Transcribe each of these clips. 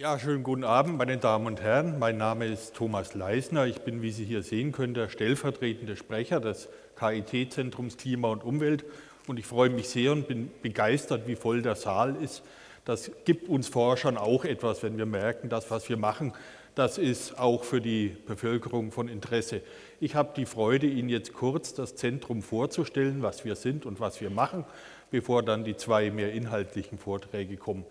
Ja, schönen guten Abend, meine Damen und Herren. Mein Name ist Thomas Leisner. Ich bin, wie Sie hier sehen können, der stellvertretende Sprecher des KIT-Zentrums Klima und Umwelt. Und ich freue mich sehr und bin begeistert, wie voll der Saal ist. Das gibt uns Forschern auch etwas, wenn wir merken, das, was wir machen, das ist auch für die Bevölkerung von Interesse. Ich habe die Freude, Ihnen jetzt kurz das Zentrum vorzustellen, was wir sind und was wir machen, bevor dann die zwei mehr inhaltlichen Vorträge kommen.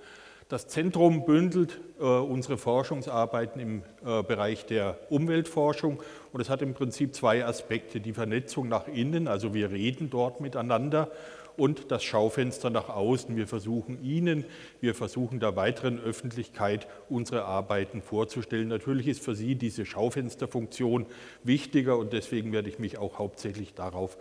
Das Zentrum bündelt äh, unsere Forschungsarbeiten im äh, Bereich der Umweltforschung und es hat im Prinzip zwei Aspekte. Die Vernetzung nach innen, also wir reden dort miteinander und das Schaufenster nach außen. Wir versuchen Ihnen, wir versuchen der weiteren Öffentlichkeit unsere Arbeiten vorzustellen. Natürlich ist für Sie diese Schaufensterfunktion wichtiger und deswegen werde ich mich auch hauptsächlich darauf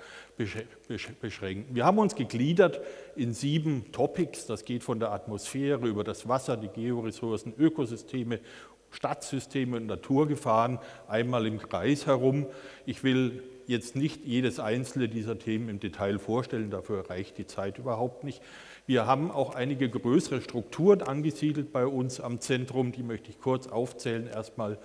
beschränken. Wir haben uns gegliedert in sieben Topics. Das geht von der Atmosphäre über das Wasser, die Georessourcen, Ökosysteme Stadtsysteme und Naturgefahren einmal im Kreis herum. Ich will jetzt nicht jedes einzelne dieser Themen im Detail vorstellen, dafür reicht die Zeit überhaupt nicht. Wir haben auch einige größere Strukturen angesiedelt bei uns am Zentrum, die möchte ich kurz aufzählen. Erstmal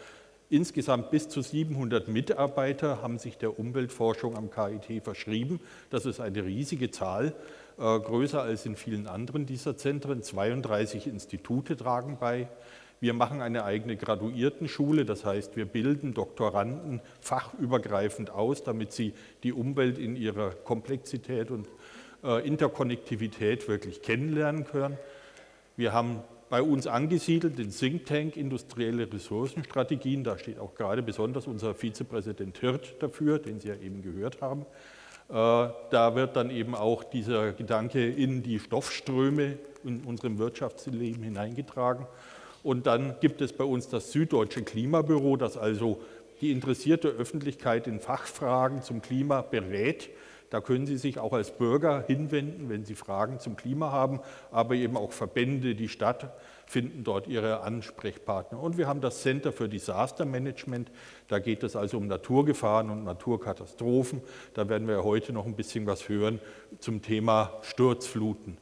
insgesamt bis zu 700 Mitarbeiter haben sich der Umweltforschung am KIT verschrieben. Das ist eine riesige Zahl, äh, größer als in vielen anderen dieser Zentren. 32 Institute tragen bei. Wir machen eine eigene Graduiertenschule, das heißt, wir bilden Doktoranden fachübergreifend aus, damit sie die Umwelt in ihrer Komplexität und äh, Interkonnektivität wirklich kennenlernen können. Wir haben bei uns angesiedelt den Think Tank Industrielle Ressourcenstrategien. Da steht auch gerade besonders unser Vizepräsident Hirt dafür, den Sie ja eben gehört haben. Äh, da wird dann eben auch dieser Gedanke in die Stoffströme in unserem Wirtschaftsleben hineingetragen. Und dann gibt es bei uns das Süddeutsche Klimabüro, das also die interessierte Öffentlichkeit in Fachfragen zum Klima berät. Da können Sie sich auch als Bürger hinwenden, wenn Sie Fragen zum Klima haben, aber eben auch Verbände, die Stadt finden dort ihre Ansprechpartner. Und wir haben das Center für Disaster Management. Da geht es also um Naturgefahren und Naturkatastrophen. Da werden wir heute noch ein bisschen was hören zum Thema Sturzfluten.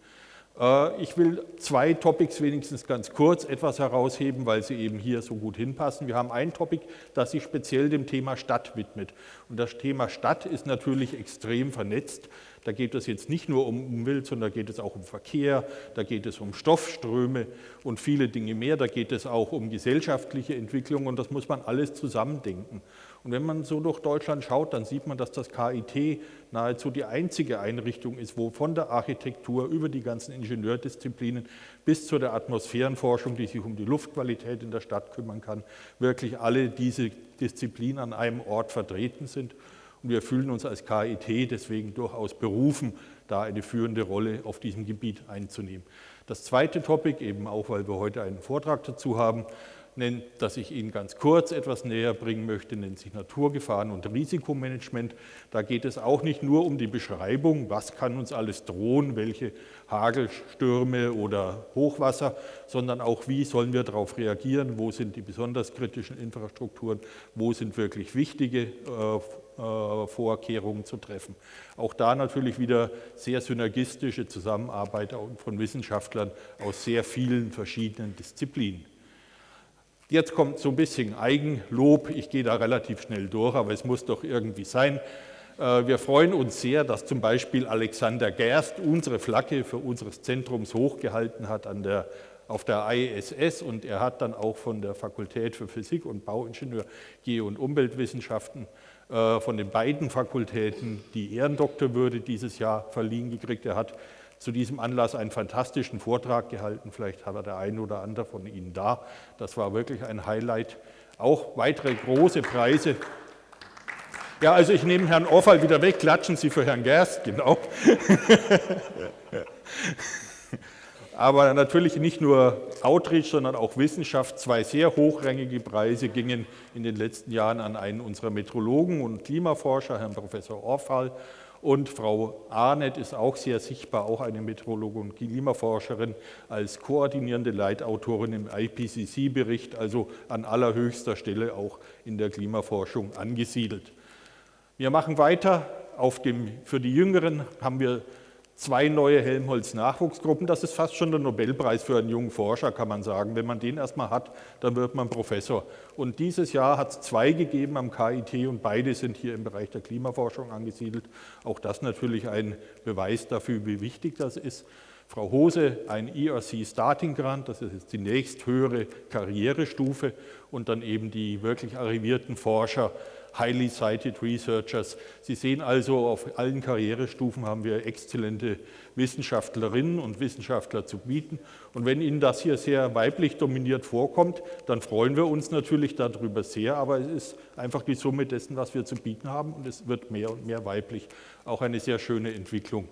Äh, ich will zwei Topics wenigstens ganz kurz etwas herausheben, weil sie eben hier so gut hinpassen. Wir haben ein Topic, das sich speziell dem Thema Stadt widmet. Und das Thema Stadt ist natürlich extrem vernetzt. Da geht es jetzt nicht nur um Umwelt, sondern da geht es auch um Verkehr, da geht es um Stoffströme und viele Dinge mehr. Da geht es auch um gesellschaftliche Entwicklung und das muss man alles zusammendenken. Und wenn man so durch Deutschland schaut, dann sieht man, dass das KIT nahezu die einzige Einrichtung ist, wo von der Architektur über die ganzen Ingenieurdisziplinen bis zu der Atmosphärenforschung, die sich um die Luftqualität in der Stadt kümmern kann, wirklich alle diese Disziplinen an einem Ort vertreten sind. Und wir fühlen uns als KIT deswegen durchaus berufen, da eine führende Rolle auf diesem Gebiet einzunehmen. Das zweite Topic, eben auch weil wir heute einen Vortrag dazu haben, nennt, das ich Ihnen ganz kurz etwas näher bringen möchte, nennt sich Naturgefahren und Risikomanagement. Da geht es auch nicht nur um die Beschreibung, was kann uns alles drohen, welche Hagelstürme oder Hochwasser, sondern auch, wie sollen wir darauf reagieren, wo sind die besonders kritischen Infrastrukturen, wo sind wirklich wichtige äh, äh, Vorkehrungen zu treffen. Auch da natürlich wieder sehr synergistische Zusammenarbeit von Wissenschaftlern aus sehr vielen verschiedenen Disziplinen. Jetzt kommt so ein bisschen Eigenlob. Ich gehe da relativ schnell durch, aber es muss doch irgendwie sein. Äh, wir freuen uns sehr, dass zum Beispiel Alexander Gerst unsere Flagge für unseres Zentrums hochgehalten hat an der, auf der ISS und er hat dann auch von der Fakultät für Physik und Bauingenieur, Geo- und Umweltwissenschaften äh, von den beiden Fakultäten die Ehrendoktorwürde dieses Jahr verliehen gekriegt. Er hat zu diesem Anlass einen fantastischen Vortrag gehalten. Vielleicht hat er der eine oder andere von Ihnen da. Das war wirklich ein Highlight. Auch weitere große Preise. Ja, also ich nehme Herrn Orfall wieder weg. Klatschen Sie für Herrn Gerst, genau. Aber natürlich nicht nur Outreach, sondern auch Wissenschaft. Zwei sehr hochrangige Preise gingen in den letzten Jahren an einen unserer Metrologen und Klimaforscher, Herrn Professor Orfall, und Frau Arnett ist auch sehr sichtbar, auch eine Meteorologin und Klimaforscherin, als koordinierende Leitautorin im IPCC-Bericht, also an allerhöchster Stelle auch in der Klimaforschung angesiedelt. Wir machen weiter. Dem, für die Jüngeren haben wir zwei neue Helmholtz-Nachwuchsgruppen. Das ist fast schon der Nobelpreis für einen jungen Forscher, kann man sagen. Wenn man den erstmal hat, dann wird man Professor. Und dieses Jahr hat es zwei gegeben am KIT und beide sind hier im Bereich der Klimaforschung angesiedelt. Auch das natürlich ein Beweis dafür, wie wichtig das ist. Frau Hose ein ERC Starting Grant, das ist jetzt die nächsthöhere Karrierestufe und dann eben die wirklich arrivierten Forscher highly cited researchers. Sie sehen also, auf allen Karrierestufen haben wir exzellente Wissenschaftlerinnen und Wissenschaftler zu bieten. Und wenn Ihnen das hier sehr weiblich dominiert vorkommt, dann freuen wir uns natürlich darüber sehr, aber es ist einfach die Summe dessen, was wir zu bieten haben und es wird mehr und mehr weiblich. Auch eine sehr schöne Entwicklung.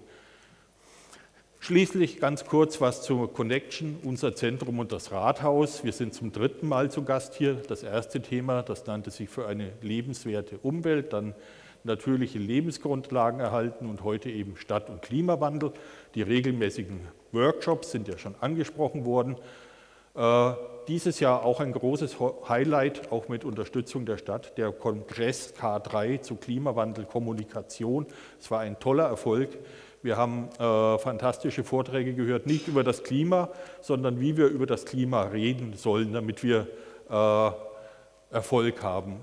Schließlich ganz kurz was zur Connection, unser Zentrum und das Rathaus. Wir sind zum dritten Mal zu Gast hier. Das erste Thema, das nannte sich für eine lebenswerte Umwelt, dann natürliche Lebensgrundlagen erhalten und heute eben Stadt- und Klimawandel. Die regelmäßigen Workshops sind ja schon angesprochen worden. Äh, dieses Jahr auch ein großes Highlight, auch mit Unterstützung der Stadt, der Kongress K3 zu Klimawandel Kommunikation. Es war ein toller Erfolg. Wir haben äh, fantastische Vorträge gehört, nicht über das Klima, sondern wie wir über das Klima reden sollen, damit wir äh, Erfolg haben.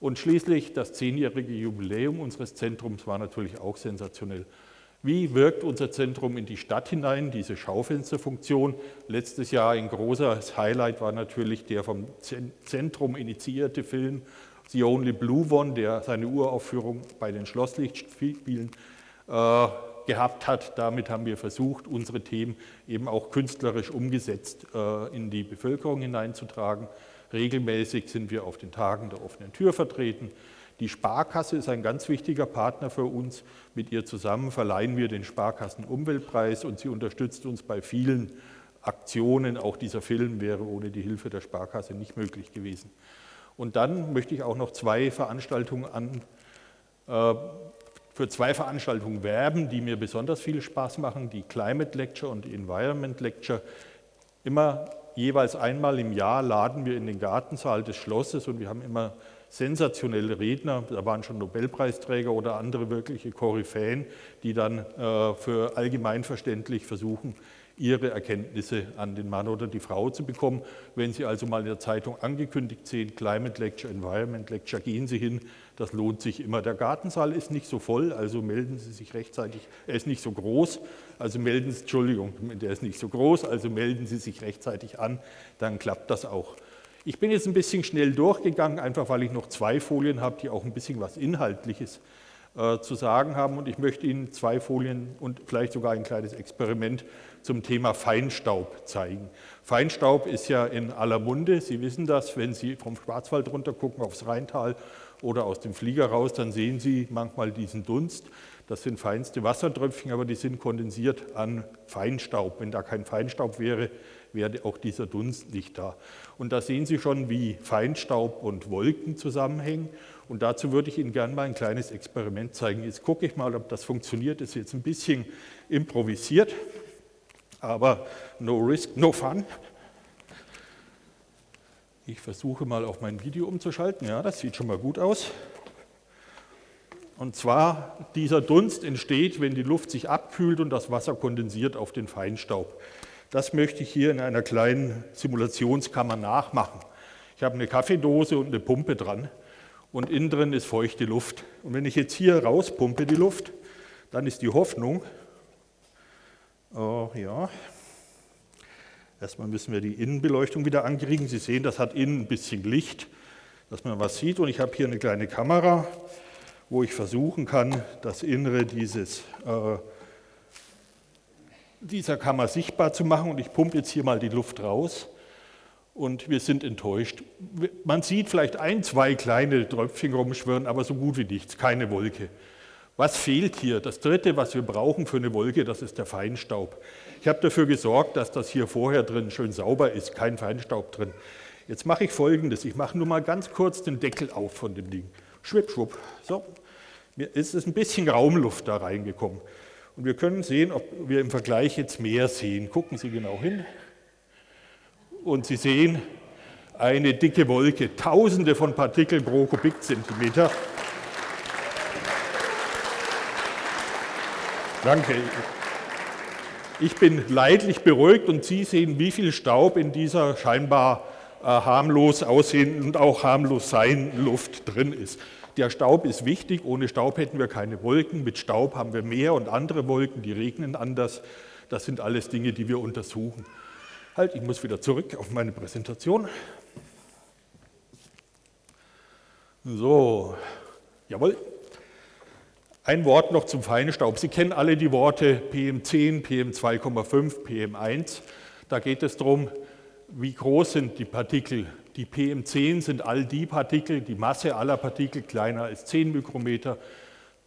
Und schließlich das zehnjährige Jubiläum unseres Zentrums war natürlich auch sensationell. Wie wirkt unser Zentrum in die Stadt hinein, diese Schaufensterfunktion? Letztes Jahr ein großes Highlight war natürlich der vom Zentrum initiierte Film The Only Blue One, der seine Uraufführung bei den Schlosslichtspielen äh, gehabt hat. Damit haben wir versucht, unsere Themen eben auch künstlerisch umgesetzt äh, in die Bevölkerung hineinzutragen. Regelmäßig sind wir auf den Tagen der offenen Tür vertreten. Die Sparkasse ist ein ganz wichtiger Partner für uns. Mit ihr zusammen verleihen wir den Sparkassen Umweltpreis und sie unterstützt uns bei vielen Aktionen. Auch dieser Film wäre ohne die Hilfe der Sparkasse nicht möglich gewesen. Und dann möchte ich auch noch zwei Veranstaltungen an, äh, für zwei Veranstaltungen werben, die mir besonders viel Spaß machen, die Climate Lecture und die Environment Lecture. Immer jeweils einmal im Jahr laden wir in den Gartensaal des Schlosses und wir haben immer sensationelle Redner, da waren schon Nobelpreisträger oder andere wirkliche Koryphäen, die dann äh, für allgemeinverständlich versuchen, ihre Erkenntnisse an den Mann oder die Frau zu bekommen. Wenn Sie also mal in der Zeitung angekündigt sehen, Climate Lecture, Environment Lecture, gehen Sie hin, das lohnt sich immer. Der Gartensaal ist nicht so voll, also melden Sie sich rechtzeitig, er ist nicht so groß, also melden Sie, Entschuldigung, der ist nicht so groß, also melden Sie sich rechtzeitig an, dann klappt das auch. Ich bin jetzt ein bisschen schnell durchgegangen, einfach weil ich noch zwei Folien habe, die auch ein bisschen was Inhaltliches äh, zu sagen haben. Und ich möchte Ihnen zwei Folien und vielleicht sogar ein kleines Experiment zum Thema Feinstaub zeigen. Feinstaub ist ja in aller Munde. Sie wissen das, wenn Sie vom Schwarzwald runter gucken aufs Rheintal oder aus dem Flieger raus, dann sehen Sie manchmal diesen Dunst. Das sind feinste Wassertröpfchen, aber die sind kondensiert an Feinstaub. Wenn da kein Feinstaub wäre, wäre auch dieser Dunst nicht da. Und da sehen Sie schon, wie Feinstaub und Wolken zusammenhängen. Und dazu würde ich Ihnen gerne mal ein kleines Experiment zeigen. Jetzt gucke ich mal, ob das funktioniert. Das ist jetzt ein bisschen improvisiert, aber no risk, no fun. Ich versuche mal auf mein Video umzuschalten. Ja, das sieht schon mal gut aus. Und zwar, dieser Dunst entsteht, wenn die Luft sich abkühlt und das Wasser kondensiert auf den Feinstaub. Das möchte ich hier in einer kleinen Simulationskammer nachmachen. Ich habe eine Kaffeedose und eine Pumpe dran und innen drin ist feuchte Luft. Und wenn ich jetzt hier rauspumpe die Luft, dann ist die Hoffnung, oh, ja, Erstmal müssen wir die Innenbeleuchtung wieder ankriegen. Sie sehen, das hat innen ein bisschen Licht, dass man was sieht. Und ich habe hier eine kleine Kamera, wo ich versuchen kann, das Innere dieses, äh, dieser Kammer sichtbar zu machen. Und ich pumpe jetzt hier mal die Luft raus. Und wir sind enttäuscht. Man sieht vielleicht ein, zwei kleine Tröpfchen rumschwirren, aber so gut wie nichts, keine Wolke. Was fehlt hier? Das Dritte, was wir brauchen für eine Wolke, das ist der Feinstaub. Ich habe dafür gesorgt, dass das hier vorher drin schön sauber ist, kein Feinstaub drin. Jetzt mache ich Folgendes. Ich mache nur mal ganz kurz den Deckel auf von dem Ding. Schwipp, schwupp. So, mir ist ein bisschen Raumluft da reingekommen. Und wir können sehen, ob wir im Vergleich jetzt mehr sehen. Gucken Sie genau hin. Und Sie sehen eine dicke Wolke, tausende von Partikeln pro Kubikzentimeter. Danke. ich bin leidlich beruhigt und Sie sehen, wie viel Staub in dieser scheinbar äh, harmlos aussehenden und auch harmlos sein Luft drin ist. Der Staub ist wichtig, ohne Staub hätten wir keine Wolken, mit Staub haben wir Meer und andere Wolken, die regnen anders. Das sind alles Dinge, die wir untersuchen. Halt, ich muss wieder zurück auf meine Präsentation. So, jawohl. Ein Wort noch zum Feinstaub. Sie kennen alle die Worte PM10, PM2,5, PM1. Da geht es darum, wie groß sind die Partikel. Die PM10 sind all die Partikel, die Masse aller Partikel kleiner als 10 Mikrometer,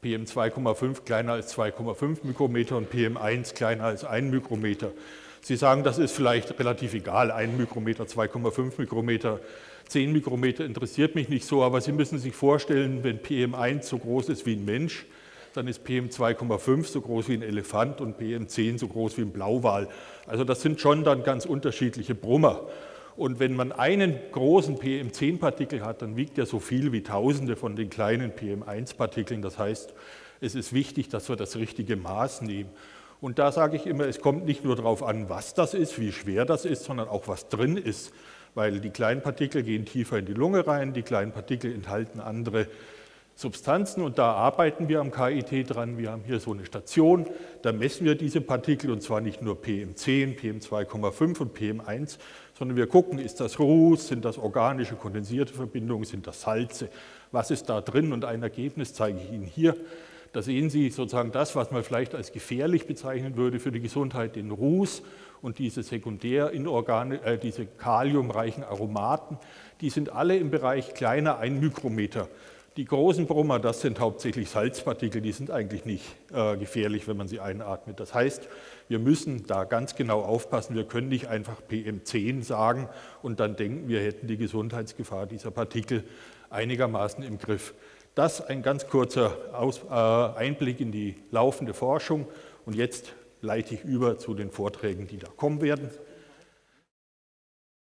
PM2,5 kleiner als 2,5 Mikrometer und PM1 kleiner als 1 Mikrometer. Sie sagen, das ist vielleicht relativ egal, 1 Mikrometer, 2,5 Mikrometer, 10 Mikrometer interessiert mich nicht so, aber Sie müssen sich vorstellen, wenn PM1 so groß ist wie ein Mensch, dann ist PM2,5 so groß wie ein Elefant und PM10 so groß wie ein Blauwal. Also das sind schon dann ganz unterschiedliche Brummer. Und wenn man einen großen PM10-Partikel hat, dann wiegt er so viel wie Tausende von den kleinen PM1-Partikeln. Das heißt, es ist wichtig, dass wir das richtige Maß nehmen. Und da sage ich immer, es kommt nicht nur darauf an, was das ist, wie schwer das ist, sondern auch, was drin ist. Weil die kleinen Partikel gehen tiefer in die Lunge rein, die kleinen Partikel enthalten andere Substanzen und da arbeiten wir am KIT dran. Wir haben hier so eine Station, da messen wir diese Partikel und zwar nicht nur PM10, PM2,5 und PM1, sondern wir gucken, ist das Ruß, sind das organische kondensierte Verbindungen, sind das Salze, was ist da drin und ein Ergebnis zeige ich Ihnen hier. Da sehen Sie sozusagen das, was man vielleicht als gefährlich bezeichnen würde für die Gesundheit, den Ruß und diese Sekundärinorgane, äh, diese kaliumreichen Aromaten, die sind alle im Bereich kleiner 1 Mikrometer. Die großen Brummer, das sind hauptsächlich Salzpartikel, die sind eigentlich nicht äh, gefährlich, wenn man sie einatmet. Das heißt, wir müssen da ganz genau aufpassen. Wir können nicht einfach PM10 sagen und dann denken, wir hätten die Gesundheitsgefahr dieser Partikel einigermaßen im Griff. Das ein ganz kurzer Aus, äh, Einblick in die laufende Forschung und jetzt leite ich über zu den Vorträgen, die da kommen werden.